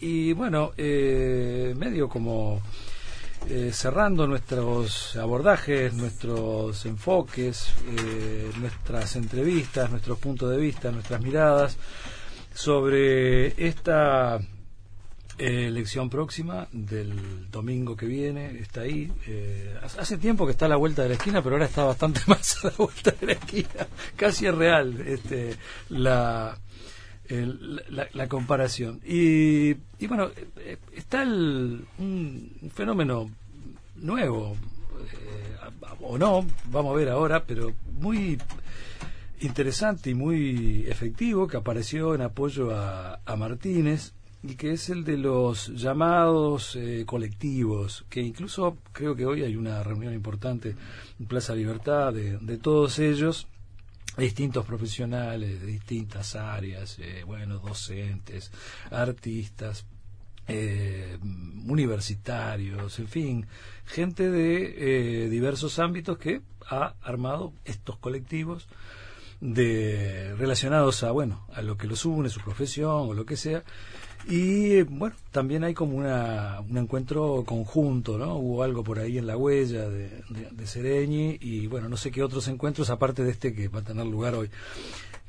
Y bueno, eh, medio como eh, cerrando nuestros abordajes, nuestros enfoques, eh, nuestras entrevistas, nuestros puntos de vista, nuestras miradas sobre esta elección próxima del domingo que viene, está ahí. hace tiempo que está a la vuelta de la esquina, pero ahora está bastante más a la vuelta de la esquina. Casi es real este, la, la, comparación. Y, y bueno, eh, está el, un fenómeno nuevo, eh, o no, vamos a ver ahora, pero muy interesante y muy efectivo que apareció en apoyo a, a Martínez y que es el de los llamados eh, colectivos, que incluso creo que hoy hay una reunión importante en Plaza Libertad de todos ellos distintos profesionales de distintas áreas, eh, bueno, docentes, artistas, eh, universitarios, en fin, gente de eh, diversos ámbitos que ha armado estos colectivos de relacionados a bueno a lo que los une su profesión o lo que sea y bueno, también hay como una, un encuentro conjunto, ¿no? Hubo algo por ahí en la huella de, de, Sereñi y bueno, no sé qué otros encuentros aparte de este que va a tener lugar hoy.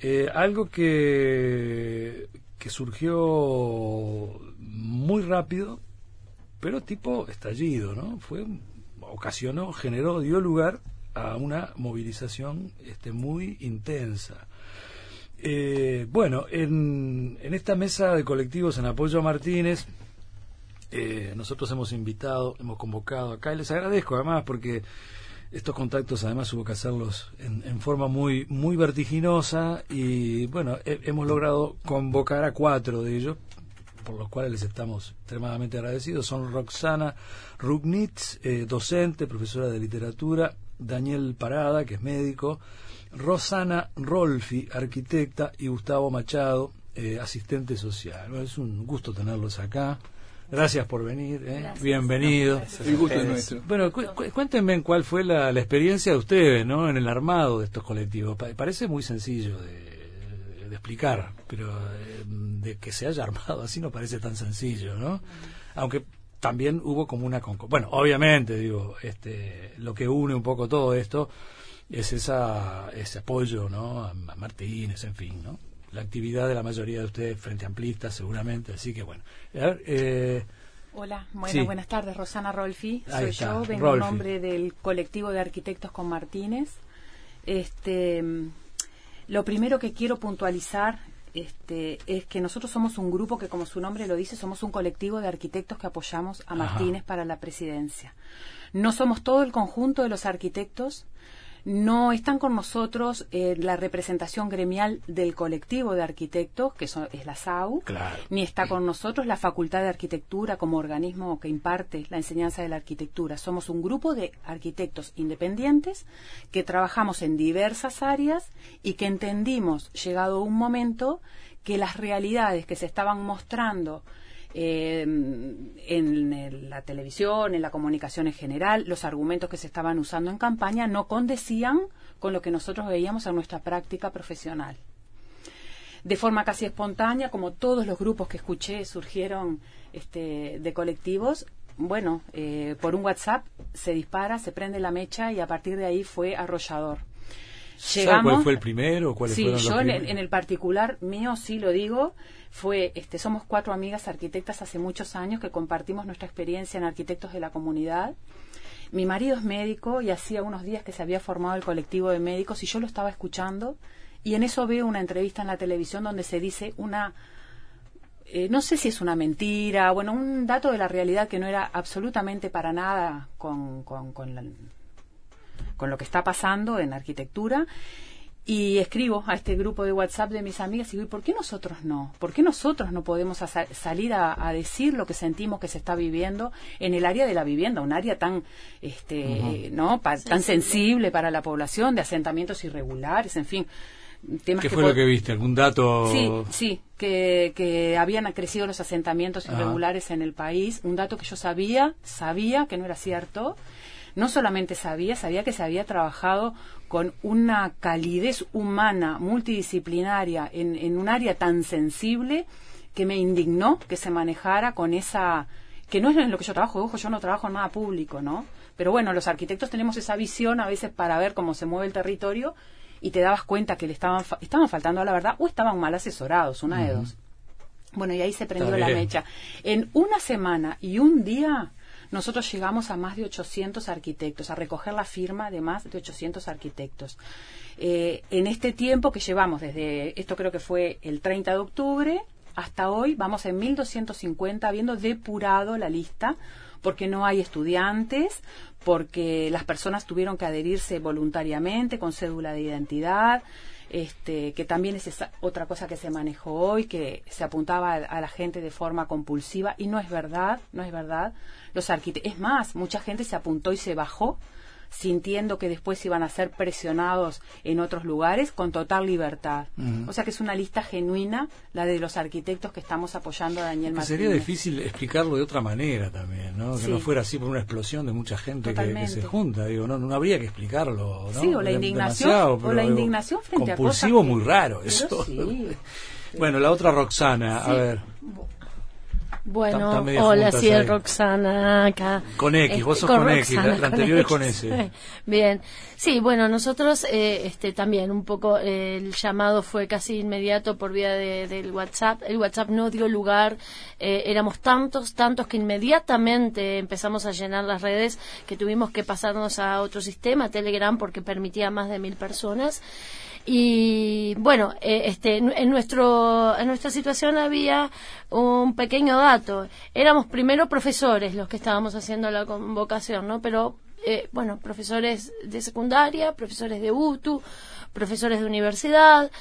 Eh, algo que, que surgió muy rápido, pero tipo estallido, ¿no? Fue, ocasionó, generó, dio lugar a una movilización este, muy intensa. Eh, bueno, en, en, esta mesa de colectivos en apoyo a Martínez, eh, nosotros hemos invitado, hemos convocado acá y les agradezco además porque estos contactos además hubo que hacerlos en, forma muy muy vertiginosa y bueno, hemos logrado convocar a cuatro de ellos por los cuales les estamos extremadamente agradecidos. Son Roxana Rugnitz, eh, docente, profesora de literatura, Daniel Parada, que es médico, Rosana Rolfi, arquitecta, y Gustavo Machado, eh, asistente social. es un gusto tenerlos acá. Gracias por venir, ¿eh? bienvenido. El gusto es nuestro. Bueno, cuéntenme cuál fue la, experiencia de ustedes ¿no? en el armado de estos colectivos. parece muy sencillo de, explicar, pero eh, de que se haya armado así no parece tan sencillo, ¿no? Aunque también hubo como una... Bueno, obviamente, digo, este, lo que une un poco todo esto es esa, ese apoyo ¿no? a, Martínez, en fin, ¿no? la actividad de la mayoría de ustedes frente amplistas seguramente, así que bueno. Eh, Hola, buenas tardes, Rosana Rolfi, soy yo, vengo en nombre del colectivo de arquitectos con Martínez. Este, lo primero que quiero puntualizar este, es que nosotros somos un grupo que, como su nombre lo dice, somos un colectivo de arquitectos que apoyamos a Martínez para la presidencia. No somos todo el conjunto de los arquitectos, no están con nosotros eh, la representación gremial del colectivo de arquitectos, que es la SAU, ni está con nosotros la Facultad de Arquitectura como organismo que imparte la enseñanza de la arquitectura. Somos un grupo de arquitectos independientes que trabajamos en diversas áreas y que entendimos, llegado un momento, que las realidades que se estaban mostrando eh, en la televisión, en la comunicación en general, los argumentos que se estaban usando en campaña no condecían con lo que nosotros veíamos en nuestra práctica profesional. De forma casi espontánea, como todos los grupos que escuché surgieron este, de colectivos, bueno, eh, por un WhatsApp se dispara, se prende la mecha y a partir de ahí fue arrollador. ¿Cuál fue el primero? ¿Cuáles sí, yo en, en, el particular mío sí lo digo fue, este, somos cuatro amigas arquitectas hace muchos años que compartimos nuestra experiencia en arquitectos de la comunidad. Mi marido es médico y hacía unos días que se había formado el colectivo de médicos y yo lo estaba escuchando y en eso veo una entrevista en la televisión donde se dice una eh, no sé si es una mentira, bueno, un dato de la realidad que no era absolutamente para nada con, con, con, con lo que está pasando en arquitectura y escribo a este grupo de WhatsApp de mis amigas y digo, ¿por qué nosotros no? ¿Por qué nosotros no podemos salir a, decir lo que sentimos que se está viviendo en el área de la vivienda, un área tan, este, ¿no? tan sensible para la población, de asentamientos irregulares, en fin. Temas ¿Qué fue lo que viste? ¿Algún dato? Sí, sí, que, que habían crecido los asentamientos irregulares en el país. Un dato que yo sabía, sabía que no era cierto no solamente sabía, sabía que se había trabajado con una calidez humana multidisciplinaria en, un área tan sensible que me indignó que se manejara con esa que no es en lo que yo trabajo, ojo, yo no trabajo en nada público, ¿no? Pero bueno, los arquitectos tenemos esa visión a veces para ver cómo se mueve el territorio y te dabas cuenta que le estaban, estaban faltando a la verdad o estaban mal asesorados, una de dos. Bueno, y ahí se prendió la mecha. En una semana y un día nosotros llegamos a más de 800 arquitectos, a recoger la firma de más de 800 arquitectos. Eh, en este tiempo que llevamos desde, esto creo que fue el 30 de octubre, hasta hoy vamos en 1250 habiendo depurado la lista porque no hay estudiantes, porque las personas tuvieron que adherirse voluntariamente con cédula de identidad, este, que también es otra cosa que se manejó hoy, que se apuntaba a, la gente de forma compulsiva y no es verdad, no es verdad. Los arquitectos, es más, mucha gente se apuntó y se bajó sintiendo que después iban a ser presionados en otros lugares con total libertad. O sea que es una lista genuina la de los arquitectos que estamos apoyando a Daniel Martínez. Sería difícil explicarlo de otra manera también, ¿no? Que no fuera así por una explosión de mucha gente que, se junta. Digo, no, no habría que explicarlo, ¿no? Sí, o la indignación, o la indignación frente a cosas muy raro eso. bueno, la otra Roxana, a ver. Bueno, hola, sí, es Roxana acá. Con X, vos sos con, X, la, anterior es con S. Bien, sí, bueno, nosotros eh, este, también un poco el llamado fue casi inmediato por vía de, del WhatsApp. El WhatsApp no dio lugar, eh, éramos tantos, tantos que inmediatamente empezamos a llenar las redes que tuvimos que pasarnos a otro sistema, Telegram, porque permitía más de mil personas. Y bueno, eh, este, en, nuestro, en nuestra situación había un pequeño dato. Éramos primero profesores los que estábamos haciendo la convocación, ¿no? Pero, eh, bueno, profesores de secundaria, profesores de UTU, profesores de universidad,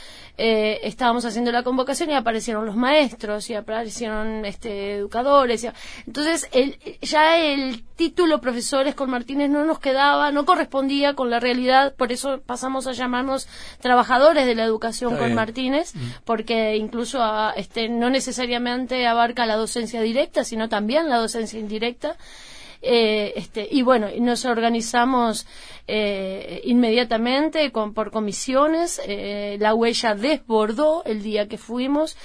eh, estábamos haciendo la convocación y aparecieron los maestros y aparecieron este, educadores. entonces, el, ya el título profesores con Martínez no nos quedaba, no correspondía con la realidad, por eso pasamos a llamarnos trabajadores de la educación con Martínez, mm. porque incluso este, no necesariamente abarca la docencia directa, sino también la docencia indirecta. Eh, este, y bueno, nos organizamos eh, inmediatamente con, por comisiones. Eh, la huella desbordó el día que fuimos.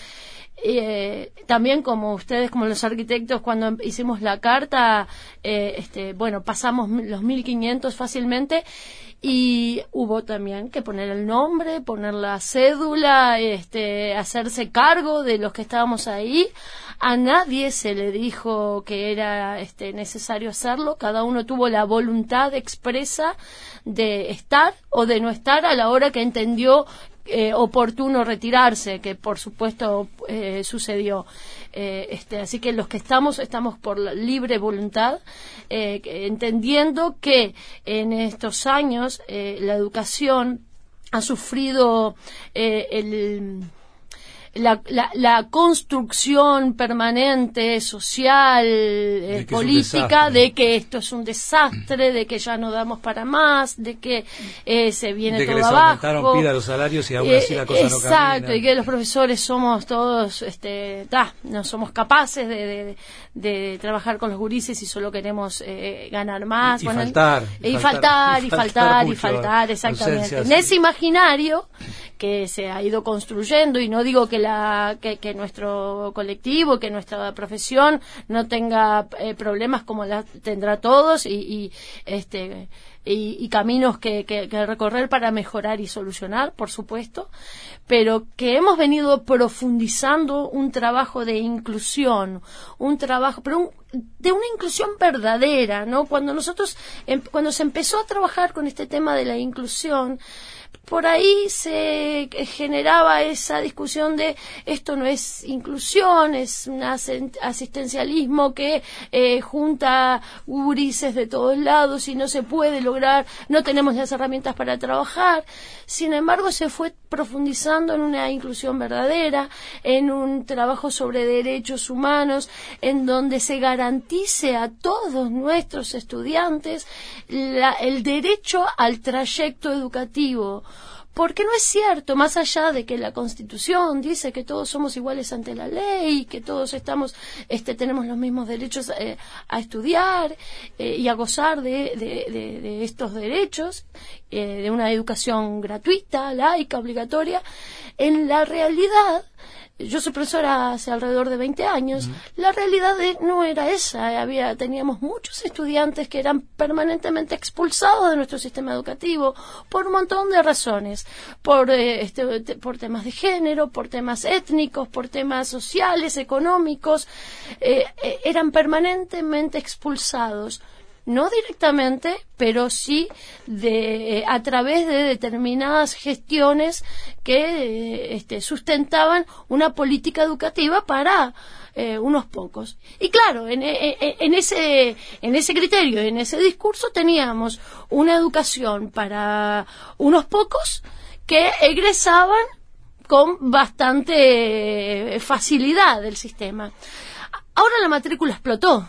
También como ustedes, como los arquitectos, cuando hicimos la carta, este, bueno, pasamos los 1500 fácilmente y hubo también que poner el nombre, poner la cédula, este, hacerse cargo de los que estábamos ahí. A nadie se le dijo que era este, necesario hacerlo, cada uno tuvo la voluntad expresa de estar o de no estar a la hora que entendió eh, oportuno retirarse, que por supuesto eh, sucedió. Eh, este, así que los que estamos, estamos por la libre voluntad, eh, entendiendo que en estos años eh, la educación ha sufrido el la, la, construcción permanente, social, eh, política, de que esto es un desastre, de que ya no damos para más, de que eh, se viene de todo que les abajo. pida los salarios y aún así la cosa exacto, y que los profesores somos todos, este, no somos capaces de, de, trabajar con los gurises y solo queremos eh, ganar más. Y, faltar, y, faltar, y faltar, y faltar, exactamente. En ese imaginario que se ha ido construyendo y no digo que la que, nuestro colectivo que nuestra profesión no tenga eh, problemas como la tendrá todos y, este y, caminos que, recorrer para mejorar y solucionar, por supuesto, pero que hemos venido profundizando un trabajo de inclusión, un trabajo, pero de una inclusión verdadera, ¿no? Cuando nosotros, em, cuando se empezó a trabajar con este tema de la inclusión, por ahí se generaba esa discusión de esto no es inclusión, es un asistencialismo que eh, junta urises de todos lados y no se puede lograr, no tenemos las herramientas para trabajar. Sin embargo, se fue profundizando en una inclusión verdadera, en un trabajo sobre derechos humanos, en donde se garantice a todos nuestros estudiantes el derecho al trayecto educativo porque no es cierto, más allá de que la Constitución dice que todos somos iguales ante la ley, que todos estamos, este, tenemos los mismos derechos eh, a estudiar eh, y a gozar de, de, estos derechos, eh, de una educación gratuita, laica, obligatoria, en la realidad yo soy profesora hace alrededor de 20 años, la realidad no era esa. Había, teníamos muchos estudiantes que eran permanentemente expulsados de nuestro sistema educativo por un montón de razones, por, eh, este, por temas de género, por temas étnicos, por temas sociales, económicos, eh, eh, eran permanentemente expulsados no directamente, pero sí de, eh, a través de determinadas gestiones que eh, este, sustentaban una política educativa para eh, unos pocos. Y claro, en, en, ese, en ese criterio, en ese discurso teníamos una educación para unos pocos que egresaban con bastante facilidad del sistema. Ahora la matrícula explotó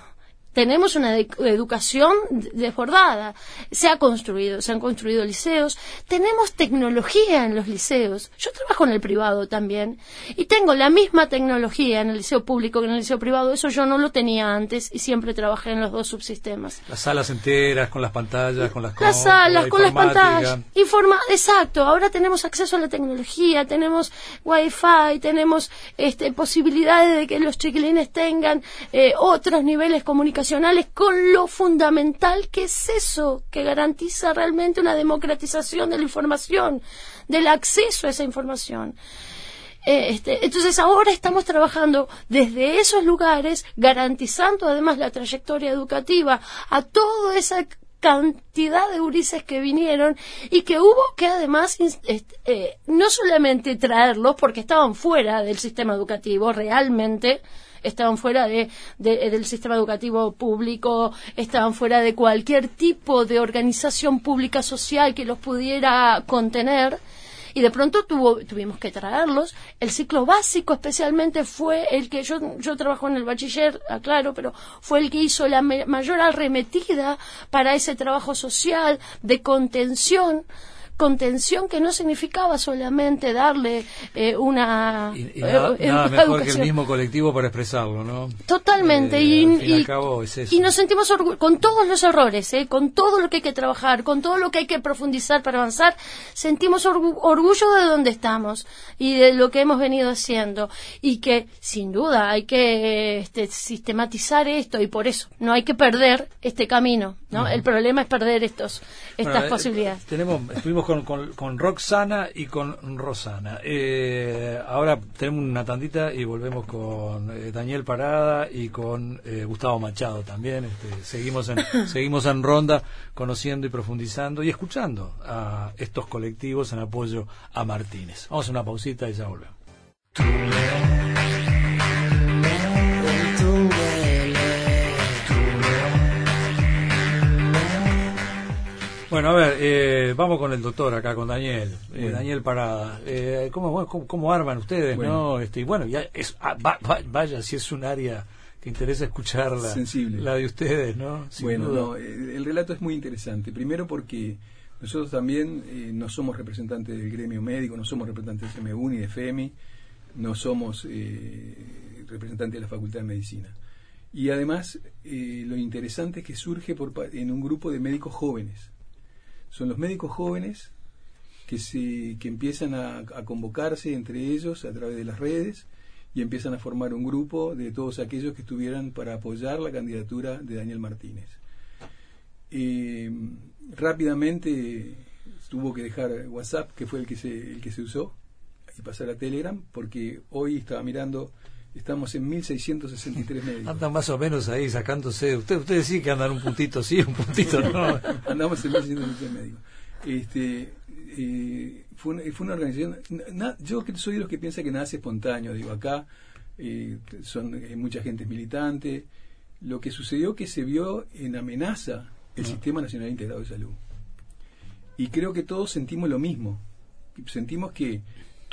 tenemos una educación desbordada. Se ha construido, se han construido liceos, tenemos tecnología en los liceos. Yo trabajo en el privado también y tengo la misma tecnología en el liceo público que en el liceo privado. Eso yo no lo tenía antes y siempre trabajé en los dos subsistemas. Las salas enteras, con las pantallas, con las Las salas, con las pantallas. Informa Exacto, ahora tenemos acceso a la tecnología, tenemos wifi, tenemos este, posibilidades de que los chiquilines tengan eh, otros niveles comunicacionales con lo fundamental que es eso, que garantiza realmente una democratización de la información, del acceso a esa información. Eh, este, entonces ahora estamos trabajando desde esos lugares, garantizando además la trayectoria educativa a toda esa cantidad de Urises que vinieron y que hubo que además eh, no solamente traerlos porque estaban fuera del sistema educativo realmente, estaban fuera de, del sistema educativo público, estaban fuera de cualquier tipo de organización pública social que los pudiera contener y de pronto tuvo, tuvimos que traerlos. El ciclo básico especialmente fue el que yo, yo trabajo en el bachiller, aclaro, pero fue el que hizo la mayor arremetida para ese trabajo social de contención contención que no significaba solamente darle eh, una, y, y nada, eh, mejor que el mismo colectivo para expresarlo, ¿no? Totalmente. Eh, y, y, nos sentimos con todos los errores, ¿eh? con todo lo que hay que trabajar, con todo lo que hay que profundizar para avanzar, sentimos orgullo de donde estamos y de lo que hemos venido haciendo. Y que, sin duda, hay que este, sistematizar esto y por eso no hay que perder este camino. ¿no? El problema es perder estos, estas posibilidades. Tenemos, estuvimos con, Roxana y con Rosana. Eh, ahora tenemos una tandita y volvemos con eh, Daniel Parada y con eh, Gustavo Machado también. Este, seguimos, en, seguimos en ronda conociendo y profundizando y escuchando a estos colectivos en apoyo a Martínez. Vamos a una pausita y ya volvemos. Bueno, a ver, eh, vamos con el doctor acá, con Daniel, eh, Daniel Parada. Eh, ¿cómo, cómo, arman ustedes, no? Este, y bueno, ya es, ah, vaya, si es un área que interesa escucharla, Sensible. la de ustedes, ¿no? bueno, no, el relato es muy interesante. Primero porque nosotros también no somos representantes del gremio médico, no somos representantes de FMU ni de FEMI, no somos representantes de la Facultad de Medicina. Y además, lo interesante es que surge por, en un grupo de médicos jóvenes son los médicos jóvenes que, se, que empiezan a, convocarse entre ellos a través de las redes y empiezan a formar un grupo de todos aquellos que estuvieran para apoyar la candidatura de Daniel Martínez. Eh, rápidamente tuvo que dejar WhatsApp, que fue el que se, el que se usó, y pasar a Telegram, porque hoy estaba mirando Estamos en 1663 médicos. Andan más o menos ahí sacándose. Usted, ustedes sí que andan un puntito sí, un puntito no. Andamos en 1663 médicos. Este, eh, fue, una, fue, una, organización. yo soy de los que piensa que nace espontáneo. Digo, acá eh, son eh, mucha gente militante. Lo que sucedió que se vio en amenaza el ah. Sistema Nacional Integrado de Salud. Y creo que todos sentimos lo mismo. Sentimos que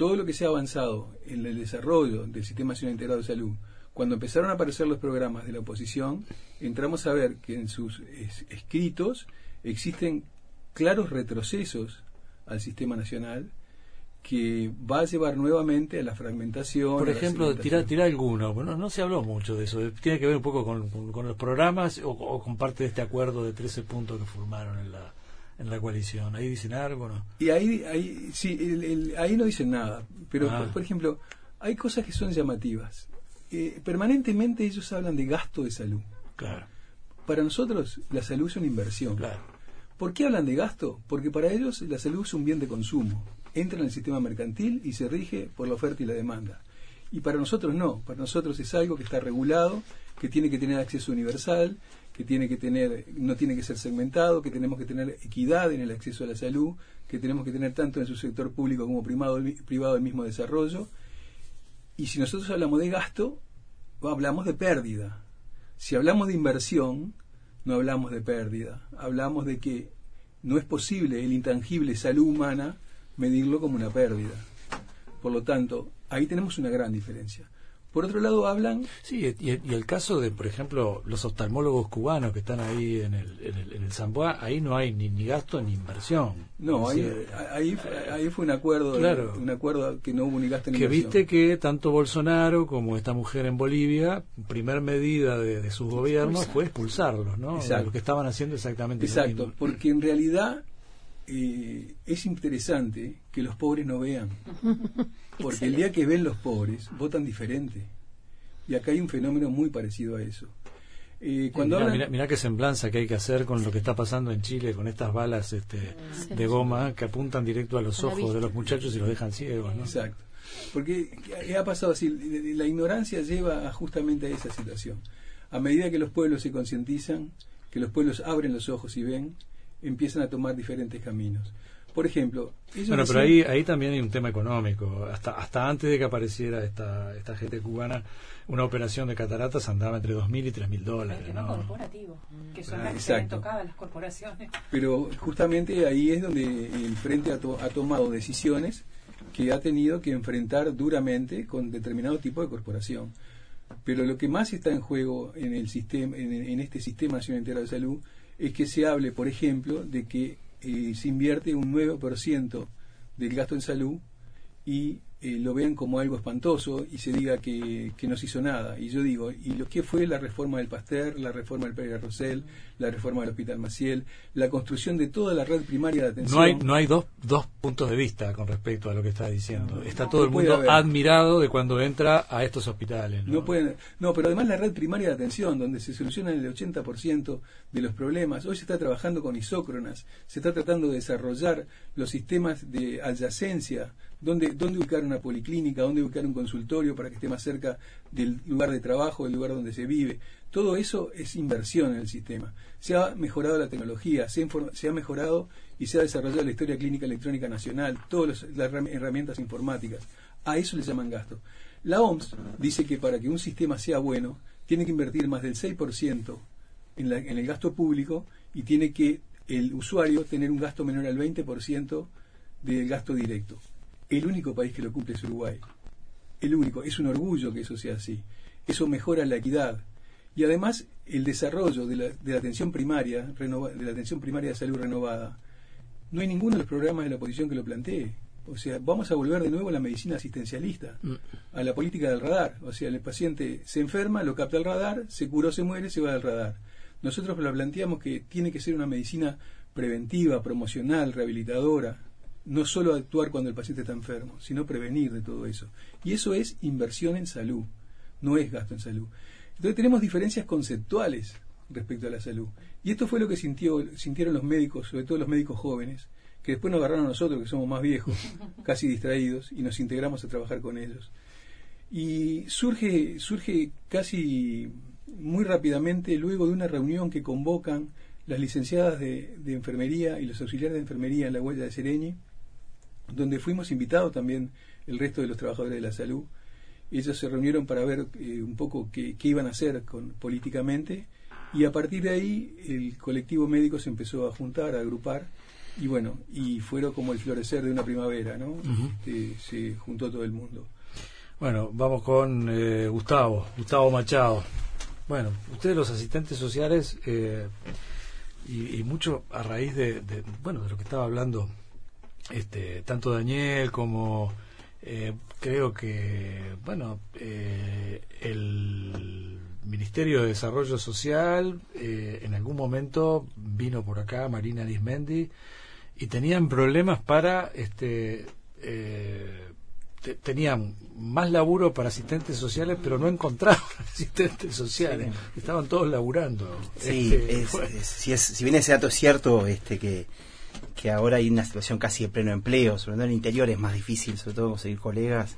todo lo que se ha avanzado en el desarrollo del Sistema Nacional Integrado de Salud, cuando empezaron a aparecer los programas de la oposición, entramos a ver que en sus escritos existen claros retrocesos al sistema nacional que va a llevar nuevamente a la fragmentación. Por ejemplo, tirar tira alguno, no, no, se habló mucho de eso, tiene que ver un poco con, los programas o, con parte de este acuerdo de 13 puntos que formaron en la, en la coalición. ¿Ahí dicen algo no? Y ahí, ahí sí, ahí no dicen nada. Pero, ah. por, ejemplo, hay cosas que son llamativas. Eh, permanentemente ellos hablan de gasto de salud. Claro. Para nosotros la salud es una inversión. Claro. ¿Por qué hablan de gasto? Porque para ellos la salud es un bien de consumo. Entra en el sistema mercantil y se rige por la oferta y la demanda. Y para nosotros no. Para nosotros es algo que está regulado, que tiene que tener acceso universal, que tiene que tener, no tiene que ser segmentado, que tenemos que tener equidad en el acceso a la salud, que tenemos que tener tanto en su sector público como privado, privado el mismo desarrollo y si nosotros hablamos de gasto, hablamos de pérdida. Si hablamos de inversión, no hablamos de pérdida. Hablamos de que no es posible el intangible salud humana medirlo como una pérdida. Por lo tanto, ahí tenemos una gran diferencia. Por otro lado, hablan... Sí, y, el caso de, por ejemplo, los oftalmólogos cubanos que están ahí en el, en el, en el Zamboa, ahí no hay ni, ni gasto ni inversión. No, ahí, ahí, ahí, fue un acuerdo, claro, un acuerdo que no hubo ni gasto ni que inversión. Que viste que tanto Bolsonaro como esta mujer en Bolivia, primer medida de, de sus gobiernos fue expulsarlos, ¿no? Exacto. Lo que estaban haciendo exactamente Exacto, porque en realidad eh, es interesante que los pobres no vean. Porque el día que ven los pobres, votan diferente. Y acá hay un fenómeno muy parecido a eso. Eh, cuando mira, qué semblanza que hay que hacer con lo que está pasando en Chile, con estas balas este, de goma que apuntan directo a los ojos de los muchachos y los dejan ciegos. Exacto. Porque ha pasado así, la ignorancia lleva justamente a esa situación. A medida que los pueblos se concientizan, que los pueblos abren los ojos y ven, empiezan a tomar diferentes caminos. Por ejemplo, bueno, pero ahí, ahí también hay un tema económico. Hasta, hasta antes de que apareciera esta, esta gente cubana, una operación de cataratas andaba entre 2.000 y 3.000 dólares. El tema corporativo, que son las que se las corporaciones. Pero justamente ahí es donde el Frente ha, ha, tomado decisiones que ha tenido que enfrentar duramente con determinado tipo de corporación. Pero lo que más está en juego en, el sistema, en, en este Sistema Nacional Integral de Salud es que se hable, por ejemplo, de que eh, se invierte un 9% del gasto en salud y eh, lo vean como algo espantoso y se diga que, que, no se hizo nada. Y yo digo, ¿y lo que fue la reforma del Pasteur, la reforma del Pérez Rosell, la reforma del Hospital Maciel, la construcción de toda la red primaria de atención? No hay, no hay dos, dos puntos de vista con respecto a lo que está diciendo. Está todo el mundo admirado de cuando entra a estos hospitales. ¿no? pueden, no, pero además la red primaria de atención, donde se solucionan el 80% de los problemas. Hoy se está trabajando con isócronas, se está tratando de desarrollar los sistemas de adyacencia dónde, ubicar una policlínica, dónde ubicar un consultorio para que esté más cerca del lugar de trabajo, del lugar donde se vive. Todo eso es inversión en el sistema. Se ha mejorado la tecnología, se, ha mejorado y se ha desarrollado la historia clínica electrónica nacional, todas las herramientas informáticas. A eso le llaman gasto. La OMS dice que para que un sistema sea bueno, tiene que invertir más del 6% en, en el gasto público y tiene que el usuario tener un gasto menor al 20% del gasto directo. El único país que lo cumple es Uruguay. El único. Es un orgullo que eso sea así. Eso mejora la equidad. Y además el desarrollo de la, de la atención primaria, de la atención primaria de salud renovada, no hay ninguno de los programas de la oposición que lo plantee. O sea, vamos a volver de nuevo a la medicina asistencialista, mm. a la política del radar. O sea, el paciente se enferma, lo capta el radar, se curó, se muere, se va al radar. Nosotros lo planteamos que tiene que ser una medicina preventiva, promocional, rehabilitadora, no solo actuar cuando el paciente está enfermo, sino prevenir de todo eso. Y eso es inversión en salud, no es gasto en salud. Entonces tenemos diferencias conceptuales respecto a la salud. Y esto fue lo que sintió, sintieron los médicos, sobre todo los médicos jóvenes, que después nos agarraron a nosotros, que somos más viejos, casi distraídos, y nos integramos a trabajar con ellos. Y surge, surge casi muy rápidamente, luego de una reunión que convocan las licenciadas de, de enfermería y los auxiliares de enfermería en la huella de Sereñi, donde fuimos invitados también el resto de los trabajadores de la salud. Ellos se reunieron para ver eh, un poco qué, iban a hacer con, políticamente y a partir de ahí el colectivo médico se empezó a juntar, a agrupar y bueno, y fueron como el florecer de una primavera, ¿no? Este, se juntó todo el mundo. Bueno, vamos con eh, Gustavo, Gustavo Machado. Bueno, ustedes los asistentes sociales eh, y, mucho a raíz de, de, bueno, de lo que estaba hablando este, tanto Daniel como eh, creo que, bueno, eh, el Ministerio de Desarrollo Social eh, en algún momento vino por acá Marina Lismendi y tenían problemas para este, tenían más laburo para asistentes sociales, pero no encontraban asistentes sociales. Estaban todos laburando. Sí, este, si, es, si bien ese dato es cierto, este que, que ahora hay una situación casi de pleno empleo, sobre todo en el interior es más difícil, sobre todo conseguir colegas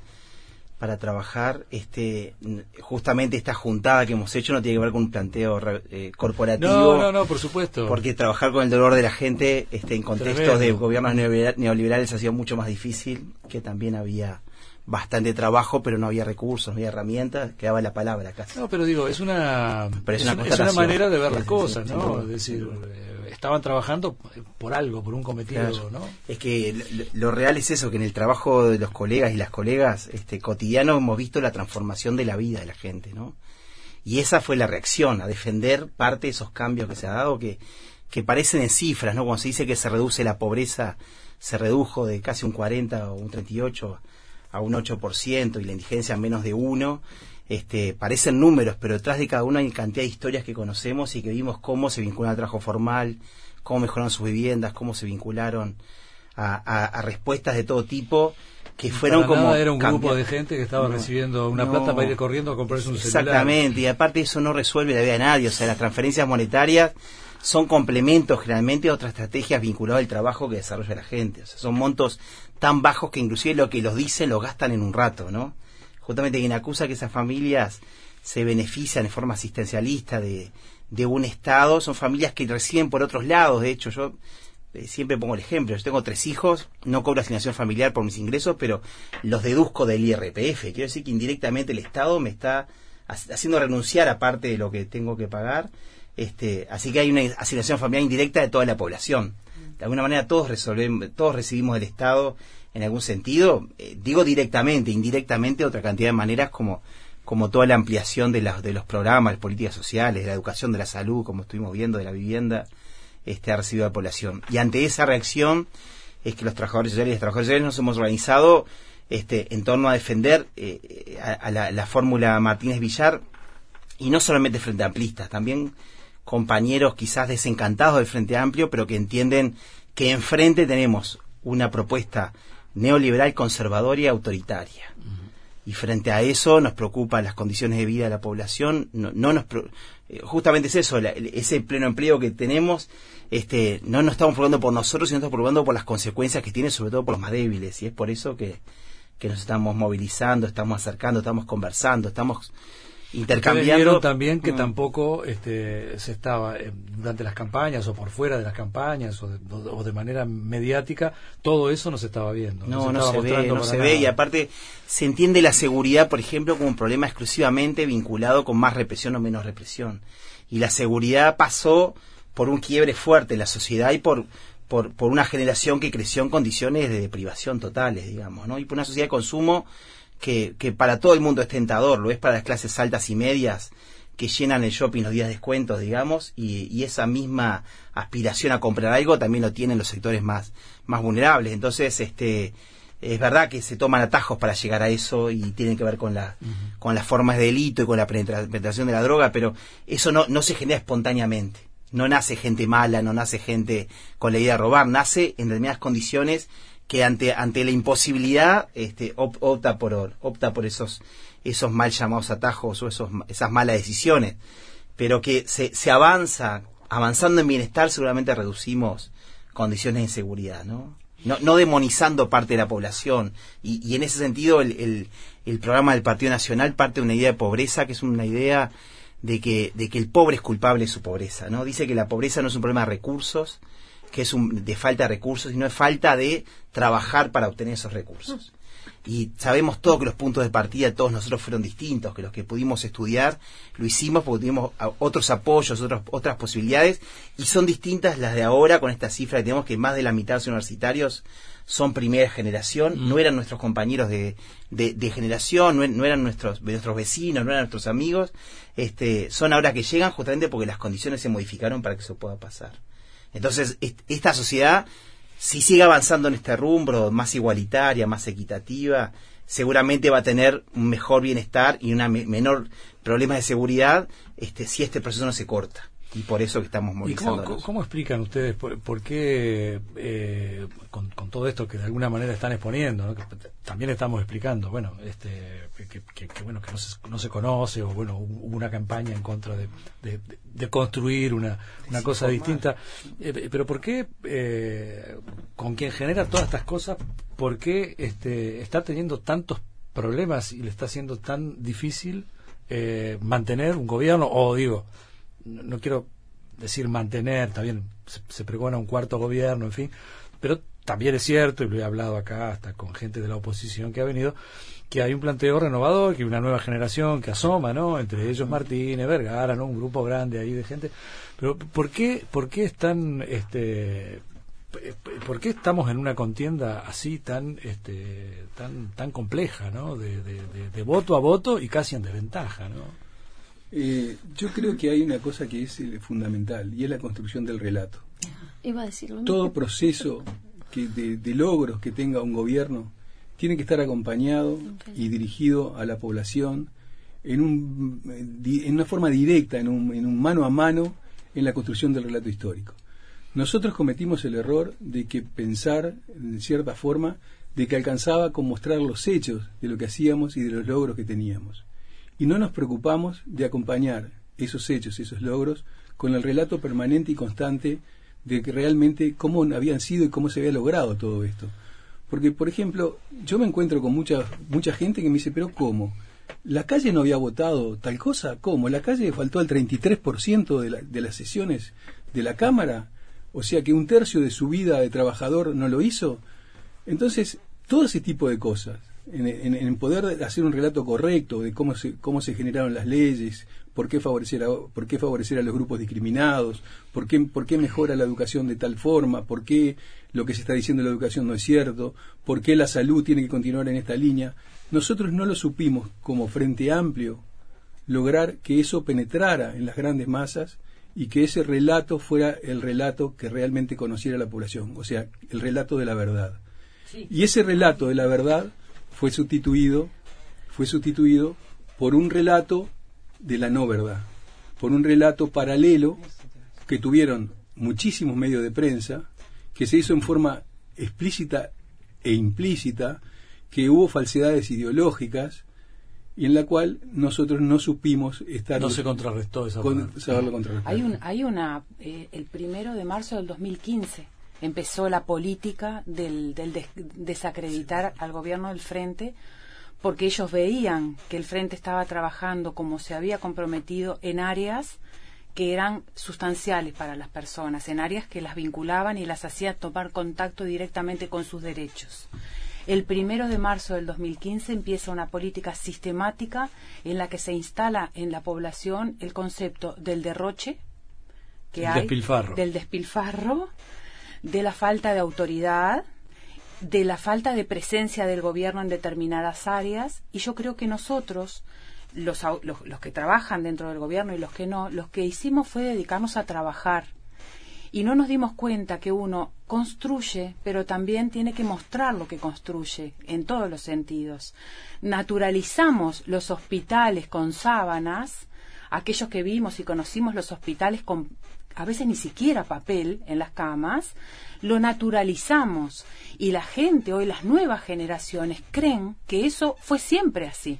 para trabajar. Este, justamente esta juntada que hemos hecho no tiene que ver con un planteo eh, corporativo. No, no, no, por supuesto. Porque trabajar con el dolor de la gente este, en contextos de gobiernos neoliberales ha sido mucho más difícil, que también había bastante trabajo, pero no había recursos, no había herramientas, quedaba la palabra casi. No, pero digo, es una, es una, manera de ver las cosas, ¿no? Es decir, eh, estaban trabajando por algo, por un cometido, ¿no? Es que lo, real es eso, que en el trabajo de los colegas y las colegas este, cotidiano hemos visto la transformación de la vida de la gente, ¿no? Y esa fue la reacción, a defender parte de esos cambios que se ha dado, que, que parecen en cifras, ¿no? Cuando se dice que se reduce la pobreza, se redujo de casi un 40 o un 38 a un 8% y la indigencia a menos de 1, este, parecen números, pero detrás de cada una hay cantidad de historias que conocemos y que vimos cómo se vinculan al trabajo formal, cómo mejoraron sus viviendas, cómo se vincularon a, respuestas de todo tipo que fueron como era un grupo de gente que estaba recibiendo una plata para ir corriendo a comprarse un celular. Exactamente y aparte eso no resuelve la vida de nadie o sea las transferencias monetarias son complementos generalmente a otras estrategias vinculadas al trabajo que desarrolla la gente o sea son montos tan bajos que inclusive lo que los dicen lo gastan en un rato, ¿no? Justamente quien acusa que esas familias se benefician de forma asistencialista de, de un Estado son familias que reciben por otros lados. De hecho, yo eh, siempre pongo el ejemplo. Yo tengo tres hijos, no cobro asignación familiar por mis ingresos, pero los deduzco del IRPF. Quiero decir que indirectamente el Estado me está haciendo renunciar a parte de lo que tengo que pagar. Este, así que hay una asignación familiar indirecta de toda la población de alguna manera todos resolvemos, todos recibimos del Estado en algún sentido, eh, digo directamente, indirectamente, otra cantidad de maneras como, como toda la ampliación de, las de los programas, de políticas sociales, de la educación, de la salud, como estuvimos viendo, de la vivienda, este, ha recibido la población. Y ante esa reacción es que los trabajadores sociales y los trabajadores sociales nos hemos organizado este, en torno a defender eh, a, la, la fórmula Martínez Villar, y no solamente frente a amplistas, también compañeros quizás desencantados del Frente Amplio, pero que entienden que enfrente tenemos una propuesta neoliberal, conservadora y autoritaria. Y frente a eso nos preocupan las condiciones de vida de la población. No, nos eh, justamente es eso, ese pleno empleo que tenemos, este, no nos estamos preocupando por nosotros, sino estamos preocupando por las consecuencias que tiene, sobre todo por los más débiles. Y es por eso que, que nos estamos movilizando, estamos acercando, estamos conversando, estamos intercambiando. también que mm. tampoco este, se estaba eh, durante las campañas o por fuera de las campañas o de, manera mediática, todo eso no se estaba viendo. No, no se, ve, no se ve y aparte se entiende la seguridad, por ejemplo, como un problema exclusivamente vinculado con más represión o menos represión. Y la seguridad pasó por un quiebre fuerte en la sociedad y por, por, por una generación que creció en condiciones de privación totales, digamos, ¿no? Y por una sociedad de consumo que, que para todo el mundo es tentador, lo es para las clases altas y medias que llenan el shopping los días de descuentos, digamos, y, y, esa misma aspiración a comprar algo también lo tienen los sectores más, más vulnerables. Entonces, este, es verdad que se toman atajos para llegar a eso y tienen que ver con, la, con las formas de delito y con la penetración de la droga, pero eso no, no se genera espontáneamente. No nace gente mala, no nace gente con la idea de robar, nace en determinadas condiciones que ante, ante la imposibilidad este, opta, por, opta por esos, esos mal llamados atajos o esos, esas malas decisiones. Pero que se, se avanza, avanzando en bienestar, seguramente reducimos condiciones de inseguridad, ¿no? No, no demonizando parte de la población. Y, y en ese sentido, el, el, el, programa del Partido Nacional parte de una idea de pobreza, que es una idea de que, de que el pobre es culpable de su pobreza, ¿no? Dice que la pobreza no es un problema de recursos, que es un, de falta de recursos, sino es falta de trabajar para obtener esos recursos. Y sabemos todo que los puntos de partida de todos nosotros fueron distintos, que los que pudimos estudiar lo hicimos porque tuvimos otros apoyos, otros, otras posibilidades, y son distintas las de ahora con esta cifra que tenemos que más de la mitad de los universitarios son primera generación, mm. no eran nuestros compañeros de, de, generación, no, eran nuestros, nuestros vecinos, no eran nuestros amigos, este, son ahora que llegan justamente porque las condiciones se modificaron para que eso pueda pasar. Entonces, esta sociedad, si sigue avanzando en este rumbo, más igualitaria, más equitativa, seguramente va a tener un mejor bienestar y una menor problema de seguridad este, si este proceso no se corta. Y por eso que estamos movilizando. cómo, explican ustedes por, qué, eh, con, todo esto que de alguna manera están exponiendo, que también estamos explicando, bueno, este, que, bueno que no se, no se, conoce o bueno hubo una campaña en contra de, de, construir una, una cosa distinta, eh, pero por qué eh, con quien genera todas estas cosas, por qué este, está teniendo tantos problemas y le está haciendo tan difícil mantener un gobierno o digo no, quiero decir mantener, también se, se, pregona un cuarto gobierno, en fin, pero también es cierto, y lo he hablado acá hasta con gente de la oposición que ha venido, que hay un planteo renovador, que hay una nueva generación que asoma, ¿no? Entre ellos Martínez, Vergara, ¿no? Un grupo grande ahí de gente. Pero ¿por qué, por qué este, ¿por qué estamos en una contienda así tan, este, tan, tan compleja, ¿no? De, de voto a voto y casi en desventaja, ¿no? Eh, yo creo que hay una cosa que es eh, fundamental y es la construcción del relato. Iba a decirlo. Todo proceso que de, logros que tenga un gobierno tiene que estar acompañado y dirigido a la población en, un, en una forma directa, en un, en un mano a mano, en la construcción del relato histórico. Nosotros cometimos el error de que pensar, en cierta forma, de que alcanzaba con mostrar los hechos de lo que hacíamos y de los logros que teníamos y no nos preocupamos de acompañar esos hechos, esos logros, con el relato permanente y constante de que realmente cómo habían sido y cómo se había logrado todo esto. Porque, por ejemplo, yo me encuentro con mucha, mucha gente que me dice, pero ¿cómo? ¿La calle no había votado tal cosa? ¿Cómo? ¿La calle faltó al 33% de, de las sesiones de la Cámara? O sea que un tercio de su vida de trabajador no lo hizo. Entonces, todo ese tipo de cosas en, poder hacer un relato correcto de cómo se, cómo se generaron las leyes, por qué favorecer a, por qué favorecer a los grupos discriminados, por qué, por qué mejora la educación de tal forma, por qué lo que se está diciendo de la educación no es cierto, por qué la salud tiene que continuar en esta línea. Nosotros no lo supimos como Frente Amplio lograr que eso penetrara en las grandes masas y que ese relato fuera el relato que realmente conociera la población, o sea, el relato de la verdad. Y ese relato de la verdad fue sustituido, fue sustituido por un relato de la no verdad, por un relato paralelo que tuvieron muchísimos medios de prensa, que se hizo en forma explícita e implícita, que hubo falsedades ideológicas y en la cual nosotros no supimos estar no se contrarrestó esa hay un hay una eh, el primero de marzo del 2015 empezó la política del, desacreditar al gobierno del Frente porque ellos veían que el Frente estaba trabajando como se había comprometido en áreas que eran sustanciales para las personas, en áreas que las vinculaban y las hacía tomar contacto directamente con sus derechos. El primero de marzo del 2015 empieza una política sistemática en la que se instala en la población el concepto del derroche que hay, del despilfarro, de la falta de autoridad, de la falta de presencia del gobierno en determinadas áreas y yo creo que nosotros, los, los, que trabajan dentro del gobierno y los que no, los que hicimos fue dedicarnos a trabajar y no nos dimos cuenta que uno construye, pero también tiene que mostrar lo que construye en todos los sentidos. Naturalizamos los hospitales con sábanas, aquellos que vimos y conocimos los hospitales con a veces ni siquiera papel en las camas, lo naturalizamos y la gente hoy, las nuevas generaciones, creen que eso fue siempre así.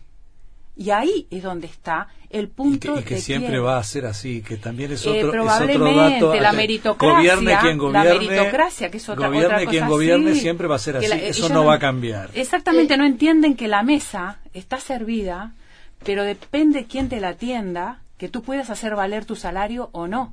Y ahí es donde está el punto y que, siempre va a ser así, que también es eh, otro, probablemente, es otro la meritocracia, gobierne quien gobierne, la meritocracia, que es otra, gobierne quien gobierne, siempre va a ser así, eso no, va a cambiar. Exactamente, no entienden que la mesa está servida, pero depende quién te la atienda, que tú puedas hacer valer tu salario o no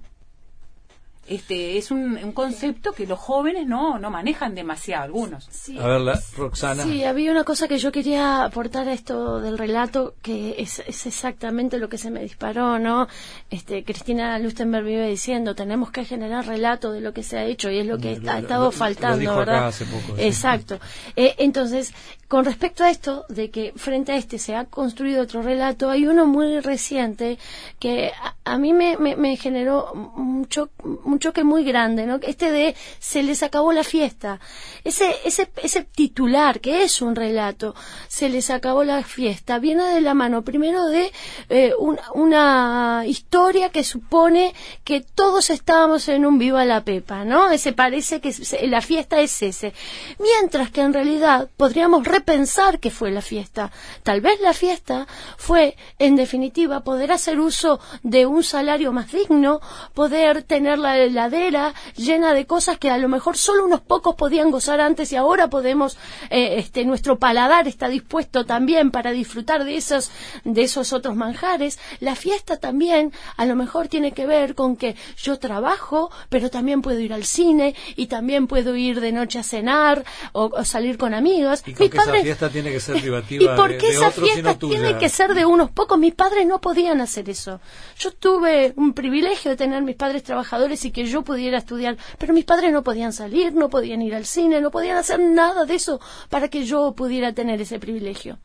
este es un, concepto que los jóvenes no, no manejan demasiado, algunos. a ver, Roxana. Sí, había una cosa que yo quería aportar a esto del relato, que es, es exactamente lo que se me disparó, ¿no? Este, Cristina Lustenberg vive diciendo, tenemos que generar relato de lo que se ha hecho y es lo que ha estado faltando, ¿verdad? Exacto. Eh, entonces, con respecto a esto, de que frente a este se ha construido otro relato, hay uno muy reciente que a, mí me, me, me generó un, un choque muy grande, ¿no? Este de se les acabó la fiesta. Ese, ese, ese titular, que es un relato, se les acabó la fiesta, viene de la mano primero de eh, una historia que supone que todos estábamos en un viva la pepa, ¿no? Ese parece que la fiesta es ese. Mientras que en realidad podríamos repensar qué fue la fiesta. Tal vez la fiesta fue, en definitiva, poder hacer uso de un salario más digno, poder tener la heladera llena de cosas que a lo mejor solo unos pocos podían gozar antes y ahora podemos, eh, este, nuestro paladar está dispuesto también para disfrutar de esos, de esos otros manjares. La fiesta también a lo mejor tiene que ver con que yo trabajo, pero también puedo ir al cine y también puedo ir de noche a cenar o, salir con amigos. ¿Y esa fiesta tiene que ser privativa? ¿Y por qué esa fiesta tiene que ser de unos pocos? Mis padres no podían hacer eso. Yo tuve un privilegio de tener mis padres trabajadores y que yo pudiera estudiar, pero mis padres no podían salir, no podían ir al cine, no podían hacer nada de eso para que yo pudiera tener ese privilegio.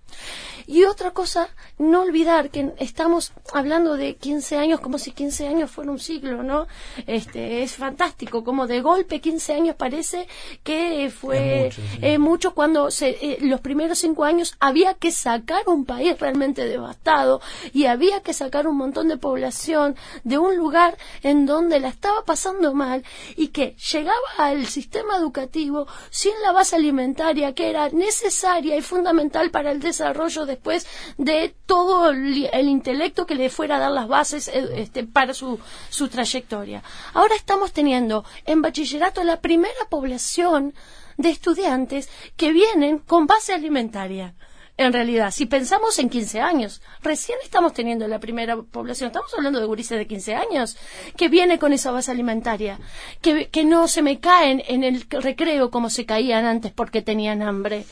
Y otra cosa, no olvidar que estamos hablando de 15 años como si 15 años fuera un siglo, ¿no? Este, es fantástico, como de golpe 15 años parece que fue mucho, cuando se, eh, los primeros cinco años había que sacar un país realmente devastado y había que sacar un montón de población de un lugar en donde la estaba pasando mal y que llegaba al sistema educativo sin la base alimentaria que era necesaria y fundamental para el desarrollo de después de todo el, intelecto que le fuera a dar las bases eh, este, para su, su trayectoria. Ahora estamos teniendo en bachillerato la primera población de estudiantes que vienen con base alimentaria en realidad, si pensamos en 15 años, recién estamos teniendo la primera población, estamos hablando de gurises de 15 años, que viene con esa base alimentaria, que, que no se me caen en el recreo como se caían antes porque tenían hambre,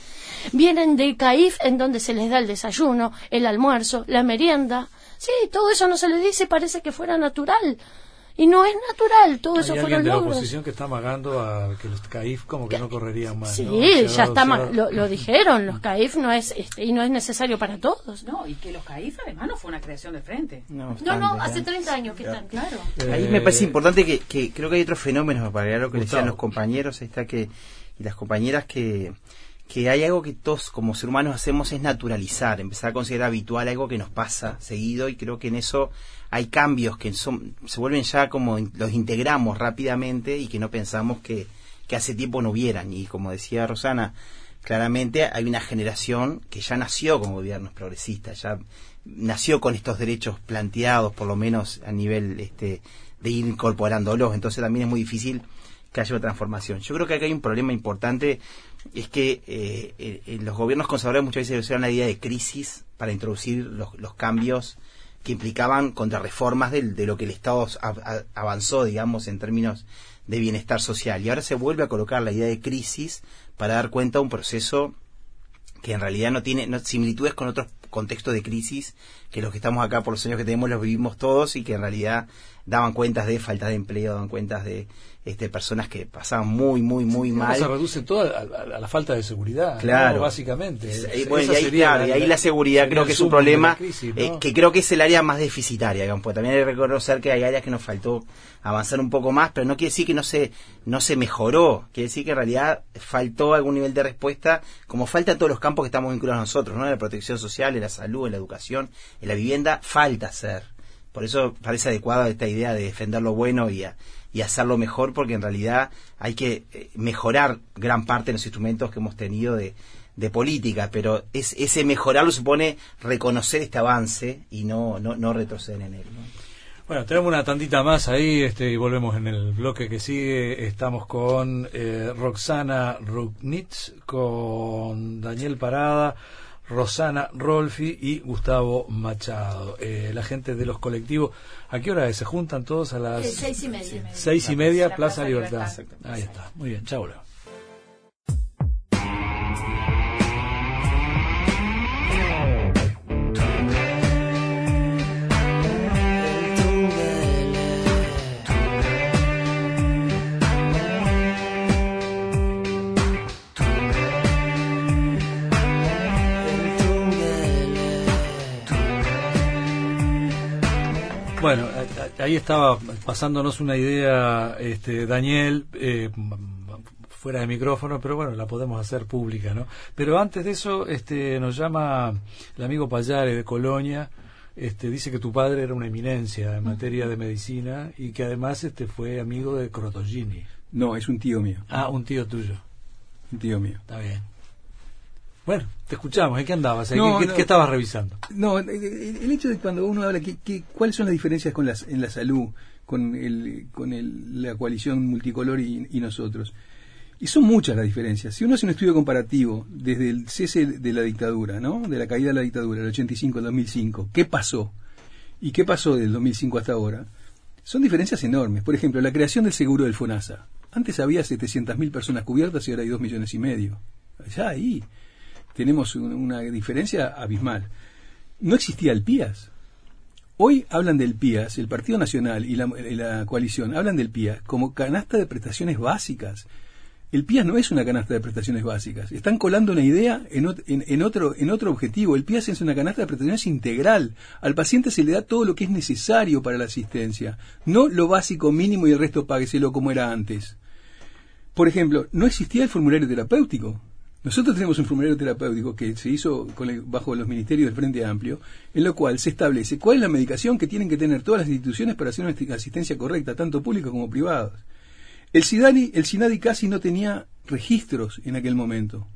vienen de CAIF en donde se les da el desayuno, el almuerzo, la merienda. Sí, todo eso no se les dice, parece que fuera natural. Y no es natural, todo eso fueron de la oposición que está amagando a que los CAIF como que no correrían más. Sí, ya está, lo, dijeron, los CAIF no es, este, y no es necesario para todos. No, y que los CAIF además no fue una creación de frente. No, no, hace 30 años que están, claro. Ahí me parece importante que, que creo que hay otros fenómenos, para agregar lo que decían los compañeros, está que, y las compañeras que que hay algo que todos como seres humanos hacemos es naturalizar, empezar a considerar habitual algo que nos pasa seguido y creo que en eso hay cambios que son, se vuelven ya como los integramos rápidamente y que no pensamos que, que hace tiempo no hubieran. Y como decía Rosana, claramente hay una generación que ya nació con gobiernos progresistas, ya nació con estos derechos planteados, por lo menos a nivel este, de ir incorporándolos, entonces también es muy difícil que haya una transformación. Yo creo que acá hay un problema importante es que eh, eh, los gobiernos conservadores muchas veces usaron la idea de crisis para introducir los, los cambios que implicaban contrarreformas de, de lo que el Estado avanzó, digamos, en términos de bienestar social. Y ahora se vuelve a colocar la idea de crisis para dar cuenta de un proceso que en realidad no tiene similitudes con otros contextos de crisis que los que estamos acá por los años que tenemos los vivimos todos y que en realidad daban cuentas de falta de empleo, daban cuentas de este, personas que pasaban muy, muy, muy mal. Se reduce todo a, la falta de seguridad, claro. básicamente. y, ahí, la, seguridad creo que es un problema eh, que creo que es el área más deficitaria, digamos, porque también hay que reconocer que hay áreas que nos faltó avanzar un poco más, pero no quiere decir que no se, no se mejoró, quiere decir que en realidad faltó algún nivel de respuesta, como falta en todos los campos que estamos vinculados nosotros, ¿no? En la protección social, en la salud, en la educación, en la vivienda, falta hacer. Por eso parece adecuada esta idea de defender lo bueno y, y hacerlo mejor, porque en realidad hay que eh, mejorar gran parte de los instrumentos que hemos tenido de, de política, pero es, ese mejorarlo supone reconocer este avance y no, no, no retroceder en él. Bueno, tenemos una tantita más ahí este, y volvemos en el bloque que sigue. Estamos con eh, Roxana Ruknitz, con Daniel Parada. Rosana Rolfi y Gustavo Machado. Eh, la gente de los colectivos, ¿a qué hora ¿Se juntan todos a las seis y media? Seis y media, Plaza, Libertad. Ahí está, muy bien, chao. Ahí estaba pasándonos una idea, este, Daniel, eh, fuera de micrófono, pero bueno, la podemos hacer pública, ¿no? Pero antes de eso, este, nos llama el amigo Payare de Colonia, este, dice que tu padre era una eminencia en materia de medicina y que además este, fue amigo de Crotogini. No, es un tío mío. Ah, un tío tuyo. Un tío mío. Está bien. Bueno, te escuchamos. ¿En qué andabas? ¿Qué, estabas revisando? No, el, hecho de cuando uno habla, que, ¿cuáles son las diferencias con las, en la salud, con, el, con el, la coalición multicolor y, y nosotros? Y son muchas las diferencias. Si uno hace un estudio comparativo desde el cese de la dictadura, ¿no? De la caída de la dictadura, del 85 al 2005, ¿qué pasó? ¿Y qué pasó del 2005 hasta ahora? Son diferencias enormes. Por ejemplo, la creación del seguro del FONASA. Antes había 700.000 personas cubiertas y ahora hay 2 millones y medio. Ya ahí tenemos una diferencia abismal. No existía el PIAS. Hoy hablan del PIAS, el Partido Nacional y la, la coalición hablan del PIAS como canasta de prestaciones básicas el PIAS no es una canasta de prestaciones básicas. Están colando una idea en, otro, en otro objetivo. El PIAS es una canasta de prestaciones integral. Al paciente se le da todo lo que es necesario para la asistencia, no lo básico mínimo y el resto págueselo como era antes. Por ejemplo, no existía el formulario terapéutico. Nosotros tenemos un formulario terapéutico que se hizo bajo los ministerios del Frente Amplio, en lo cual se establece cuál es la medicación que tienen que tener todas las instituciones para hacer una asistencia correcta, tanto públicos como privados. El SINADI, el SINADI casi no tenía registros en aquel momento.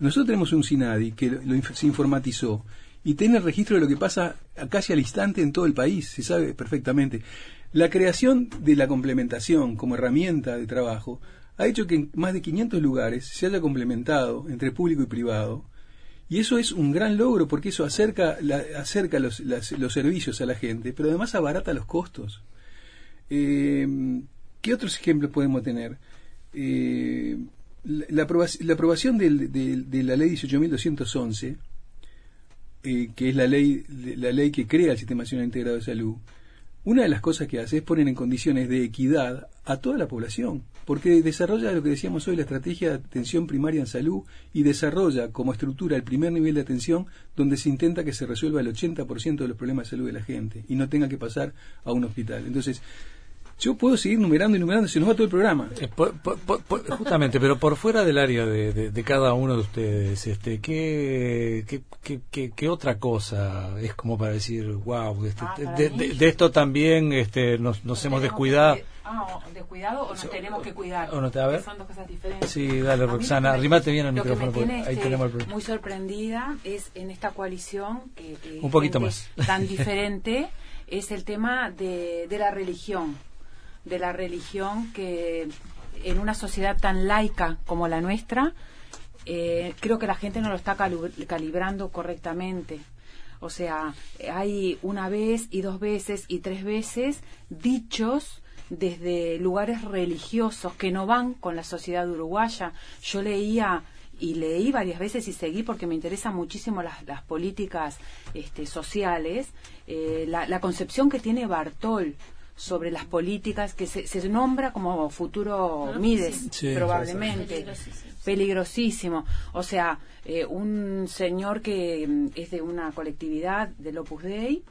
Nosotros tenemos un SINADI que se informatizó y tiene el registro de lo que pasa casi al instante en todo el país, se sabe perfectamente. La creación de la complementación como herramienta de trabajo ha hecho que en más de 500 lugares se haya complementado entre público y privado. Y eso es un gran logro porque eso acerca, acerca los, los servicios a la gente, pero además abarata los costos. Eh, ¿Qué otros ejemplos podemos tener? Eh, la, aprobación, de, la ley 18.211, eh, que es la ley, la ley que crea el Sistema Nacional Integrado de Salud, una de las cosas que hace es poner en condiciones de equidad a toda la población, porque desarrolla lo que decíamos hoy, la estrategia de atención primaria en salud y desarrolla como estructura el primer nivel de atención donde se intenta que se resuelva el 80% de los problemas de salud de la gente y no tenga que pasar a un hospital. Entonces, yo puedo seguir numerando y numerando, se nos va todo el programa. Eh, justamente, pero por fuera del área de, cada uno de ustedes, este, ¿qué, qué, qué, otra cosa es como para decir, wow, este, ah, de, esto también este, nos, nos hemos descuidado? Ah, descuidado o nos tenemos que cuidar. O no te, a ver. Son dos cosas diferentes. Sí, dale, Roxana, arrimate bien al micrófono. ahí este, tenemos el muy sorprendida es en esta coalición que, un poquito más tan diferente es el tema de, de la religión de la religión que en una sociedad tan laica como la nuestra, eh, creo que la gente no lo está calibrando correctamente. O sea, hay una vez y dos veces y tres veces dichos desde lugares religiosos que no van con la sociedad uruguaya. Yo leía y leí varias veces y seguí porque me interesan muchísimo las, las políticas este, sociales, eh, la, la, concepción que tiene Bartol sobre las políticas que se, nombra como futuro Mides, probablemente. Peligrosísimo. O sea, eh, un señor que mm, es de una colectividad del Opus Dei,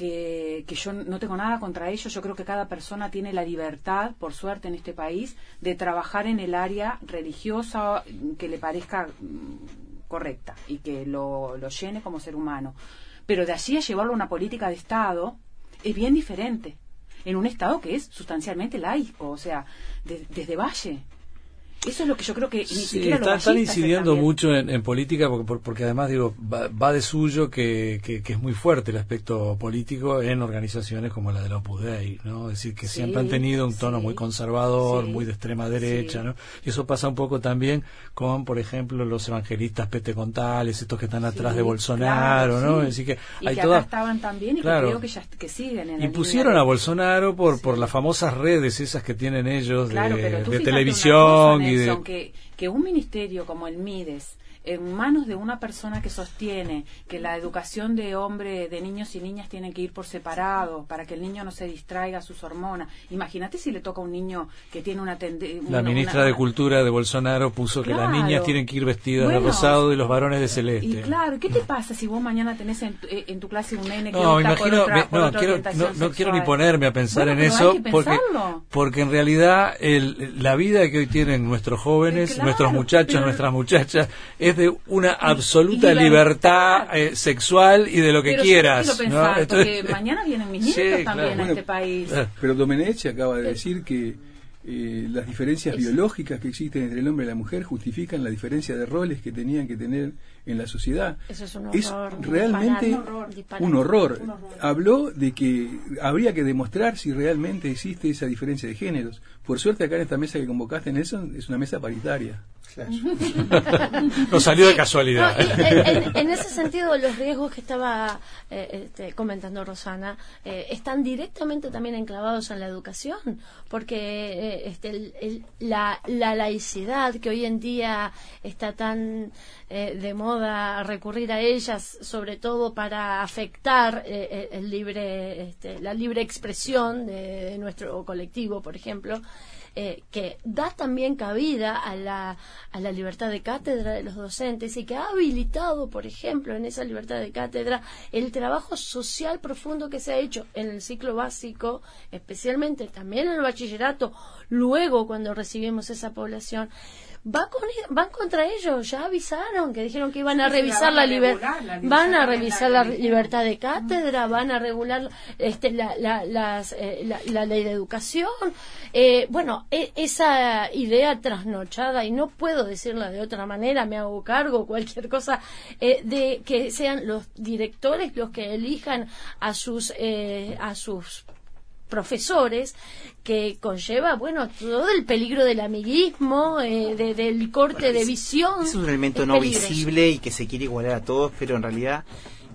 que, yo no tengo nada contra ellos. Yo creo que cada persona tiene la libertad, por suerte en este país, de trabajar en el área religiosa que le parezca mm, correcta y que lo, lo llene como ser humano. Pero de allí a llevarlo a una política de Estado es bien diferente en un Estado que es sustancialmente laico, o sea, desde Valle. Eso es lo que yo creo que ni siquiera están incidiendo mucho en, política porque, porque, además digo va, de suyo que, que, es muy fuerte el aspecto político en organizaciones como la de la Opus Dei, ¿no? Es decir, que siempre han tenido un tono muy conservador, muy de extrema derecha, ¿no? Y eso pasa un poco también con, por ejemplo, los evangelistas petecontales, estos que están atrás de Bolsonaro, ¿no? Es decir, que y hay que todas... estaban también y que creo que, ya, que siguen en Y pusieron a Bolsonaro por, por las famosas redes esas que tienen ellos de, de televisión que, que un ministerio como el MIDES en manos de una persona que sostiene que la educación de hombre, de niños y niñas tiene que ir por separado para que el niño no se distraiga sus hormonas. Imagínate si le toca a un niño que tiene una tendencia. La ministra de Cultura de Bolsonaro puso que las niñas tienen que ir vestidas de rosado y los varones de celeste. Y claro, ¿qué te pasa si vos mañana tenés en, tu, clase un nene que no, imagino, no, quiero, no, quiero ni ponerme a pensar en eso porque, porque en realidad el, la vida que hoy tienen nuestros jóvenes, nuestros muchachos, nuestras muchachas, es de una absoluta libertad eh, sexual y de lo que quieras. porque mañana vienen mis nietos también a este país. Pero Domenech acaba de decir que eh, las diferencias biológicas que existen entre el hombre y la mujer justifican la diferencia de roles que tenían que tener en la sociedad. Eso es, un horror, realmente un, horror, Habló de que habría que demostrar si realmente existe esa diferencia de géneros. Por suerte acá en esta mesa que convocaste, Nelson, es una mesa paritaria. no salió de casualidad. en, ese sentido, los riesgos que estaba eh, este, comentando Rosana eh, están directamente también enclavados en la educación, porque eh, este, la, laicidad que hoy en día está tan de moda recurrir a ellas, sobre todo para afectar el libre, este, la libre expresión de nuestro colectivo, por ejemplo. Eh, que da también cabida a la, a la libertad de cátedra de los docentes y que ha habilitado, por ejemplo, en esa libertad de cátedra, el trabajo social profundo que se ha hecho en el ciclo básico, especialmente también en el bachillerato, luego cuando recibimos esa población va con, e, van contra ellos, ya avisaron que dijeron que iban a revisar la, libertad, van a revisar la, libertad de cátedra, van a regular este, la, la, eh, la ley de educación. Eh, bueno, e, esa idea trasnochada, y no puedo decirla de otra manera, me hago cargo, cualquier cosa, eh, de que sean los directores los que elijan a sus, a sus profesores que conlleva, bueno, todo el peligro del amiguismo, eh, del corte de visión. Es un elemento no visible y que se quiere igualar a todos, pero en realidad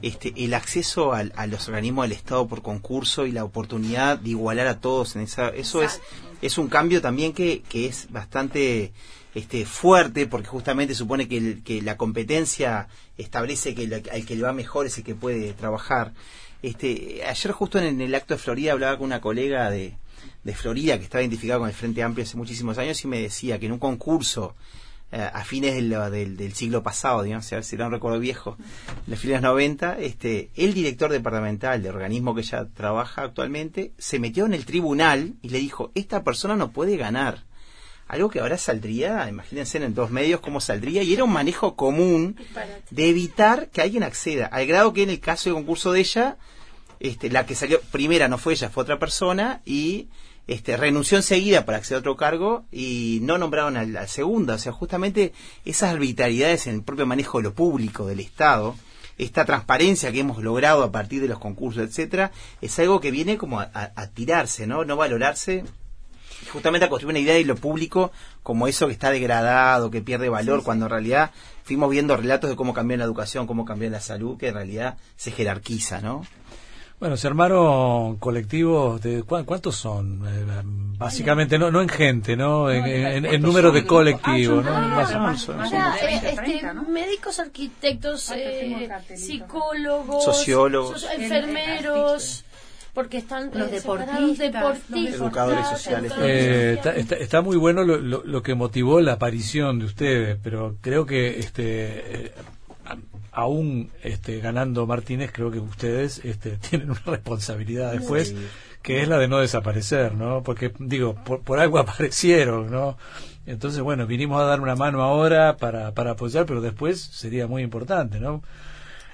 este, el acceso a, los organismos del Estado por concurso y la oportunidad de igualar a todos en esa, eso es es un cambio también que, que es bastante este, fuerte porque justamente supone que, que la competencia establece que el que le va mejor es el que puede trabajar este, ayer justo en el acto de Florida hablaba con una colega de, de Florida que estaba identificada con el Frente Amplio hace muchísimos años y me decía que en un concurso eh, a fines del, del, siglo pasado, digamos, si era un recuerdo viejo, de los fines 90, este, el director departamental del organismo que ella trabaja actualmente se metió en el tribunal y le dijo, esta persona no puede ganar. Algo que ahora saldría, imagínense en dos medios cómo saldría, y era un manejo común de evitar que alguien acceda, al grado que en el caso de concurso de ella, este, la que salió primera no fue ella, fue otra persona y este, renunció enseguida para acceder a otro cargo y no nombraron al, al segundo. O sea, justamente esas arbitrariedades en el propio manejo de lo público, del Estado, esta transparencia que hemos logrado a partir de los concursos, etcétera, es algo que viene como a, a tirarse, ¿no? No valorarse justamente a construir una idea de lo público como eso que está degradado, que pierde valor, cuando en realidad fuimos viendo relatos de cómo cambió la educación, cómo cambió la salud, que en realidad se jerarquiza, ¿no? Bueno, se armaron colectivos de ¿cuántos son? Eh, básicamente no no en gente, ¿no? En, número de colectivos, médicos, arquitectos, eh, psicólogos, sociólogos, enfermeros porque están los deportistas, educadores sociales. Eh, está, muy bueno lo, lo, que motivó la aparición de ustedes, pero creo que este aún este, ganando Martínez, creo que ustedes este, tienen una responsabilidad después, que es la de no desaparecer, ¿no? Porque, digo, por, algo aparecieron, ¿no? Entonces, bueno, vinimos a dar una mano ahora para, para apoyar, pero después sería muy importante, ¿no?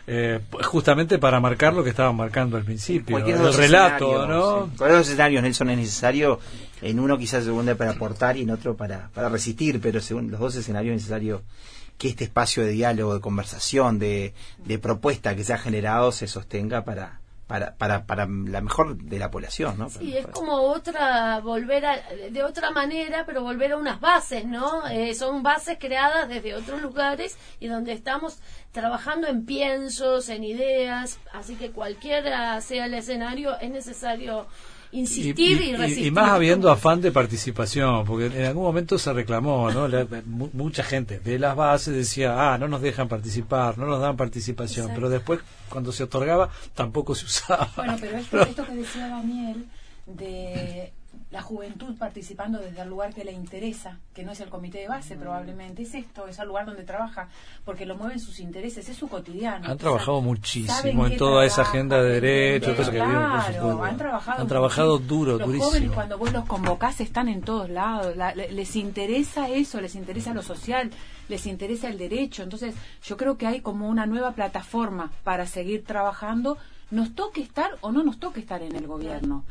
Eh, justamente para marcar lo que estaban marcando al principio, el relato, ¿no? Sí. Cualquier escenarios, Nelson, es necesario, en uno quizás segundo para aportar y en otro para, para resistir, pero según los dos escenarios es necesario que este espacio de diálogo, de conversación, de, de propuesta que se ha generado se sostenga para, para, para, para la mejor de la población, ¿no? Sí, es como otra, volver a, de otra manera, pero volver a unas bases, ¿no? Eh, son bases creadas desde otros lugares y donde estamos trabajando en piensos, en ideas, así que cualquiera sea el escenario, es necesario insistir y, resistir. Y, más habiendo afán de participación, porque en algún momento se reclamó, ¿no? mucha gente de las bases decía, ah, no nos dejan participar, no nos dan participación, pero después cuando se otorgaba tampoco se usaba. Bueno, pero esto, esto que decía Daniel de la juventud participando desde el lugar que le interesa, que no es el comité de base probablemente, es esto, es el lugar donde trabaja, porque lo mueven sus intereses, es su cotidiano. Han trabajado muchísimo en toda esa agenda de derechos, que claro, han trabajado, han trabajado duro, los durísimo. jóvenes cuando vos los convocás están en todos lados, les interesa eso, les interesa lo social, les interesa el derecho, entonces yo creo que hay como una nueva plataforma para seguir trabajando, nos toque estar o no nos toque estar en el gobierno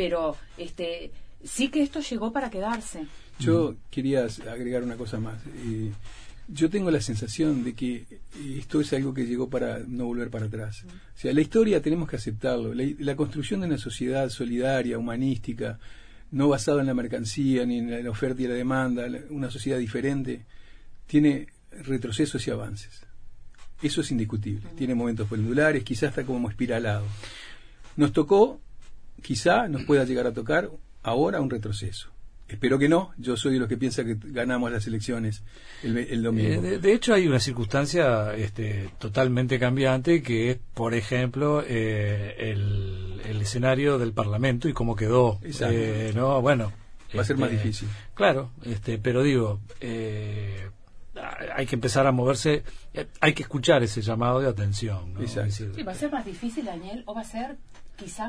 pero este sí que esto llegó para quedarse. Yo quería agregar una cosa más. Eh, yo tengo la sensación de que esto es algo que llegó para no volver para atrás. O sea, la historia tenemos que aceptarlo. La, construcción de una sociedad solidaria, humanística, no basada en la mercancía ni en la oferta y la demanda, una sociedad diferente, tiene retrocesos y avances. Eso es indiscutible. Tiene momentos pendulares, quizás está como espiralado. Nos tocó quizá nos pueda llegar a tocar ahora un retroceso. Espero que no. Yo soy de los que piensa que ganamos las elecciones el, domingo. Eh, de, hecho, hay una circunstancia este, totalmente cambiante que es, por ejemplo, eh, el, escenario del Parlamento y cómo quedó. Eh, no, bueno. Va a ser más este, difícil. Claro, este, pero digo, hay que empezar a moverse, hay que escuchar ese llamado de atención. sí, va a ser más difícil, Daniel, o va a ser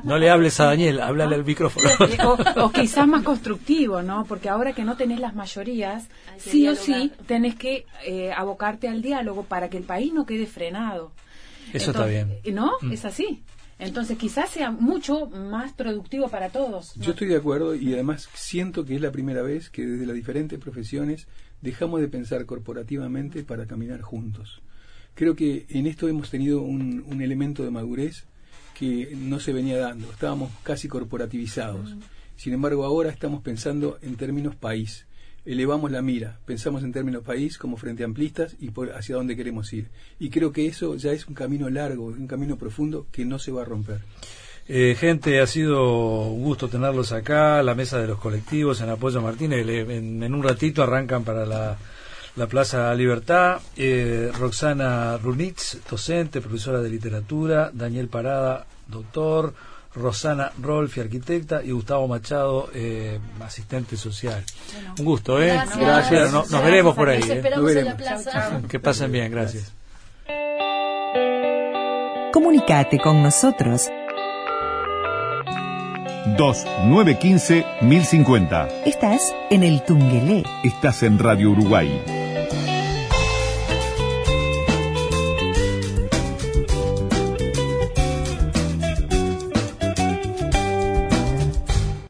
no le hables a Daniel, háblale al micrófono. o, quizás más constructivo, ¿no? Porque ahora que no tenés las mayorías, sí o sí tenés que eh, abocarte al diálogo para que el país no quede frenado. Eso está bien. ¿No? Mm. Es así. Entonces quizás sea mucho más productivo para todos. Yo estoy de acuerdo y además siento que es la primera vez que desde las diferentes profesiones dejamos de pensar corporativamente para caminar juntos. Creo que en esto hemos tenido un, un elemento de madurez que no se venía dando, estábamos casi corporativizados. Sin embargo, ahora estamos pensando en términos país. Elevamos la mira, pensamos en términos país como frente amplistas y por hacia dónde queremos ir. Y creo que eso ya es un camino largo, un camino profundo que no se va a romper. Eh, gente, ha sido un gusto tenerlos acá, la mesa de los colectivos en Apoyo Martínez. En, en un ratito arrancan para la, la Plaza Libertad. Eh, Roxana Runitz, docente, profesora de literatura. Daniel Parada, doctor, Rosana Rolfi, arquitecta, y Gustavo Machado, eh, asistente social. Un gusto, ¿eh? Gracias. Nos, veremos por ahí. ¿eh? Que pasen bien, gracias. Comunicate con nosotros 2915 1050. Estás en el Tungelé. Estás en Radio Uruguay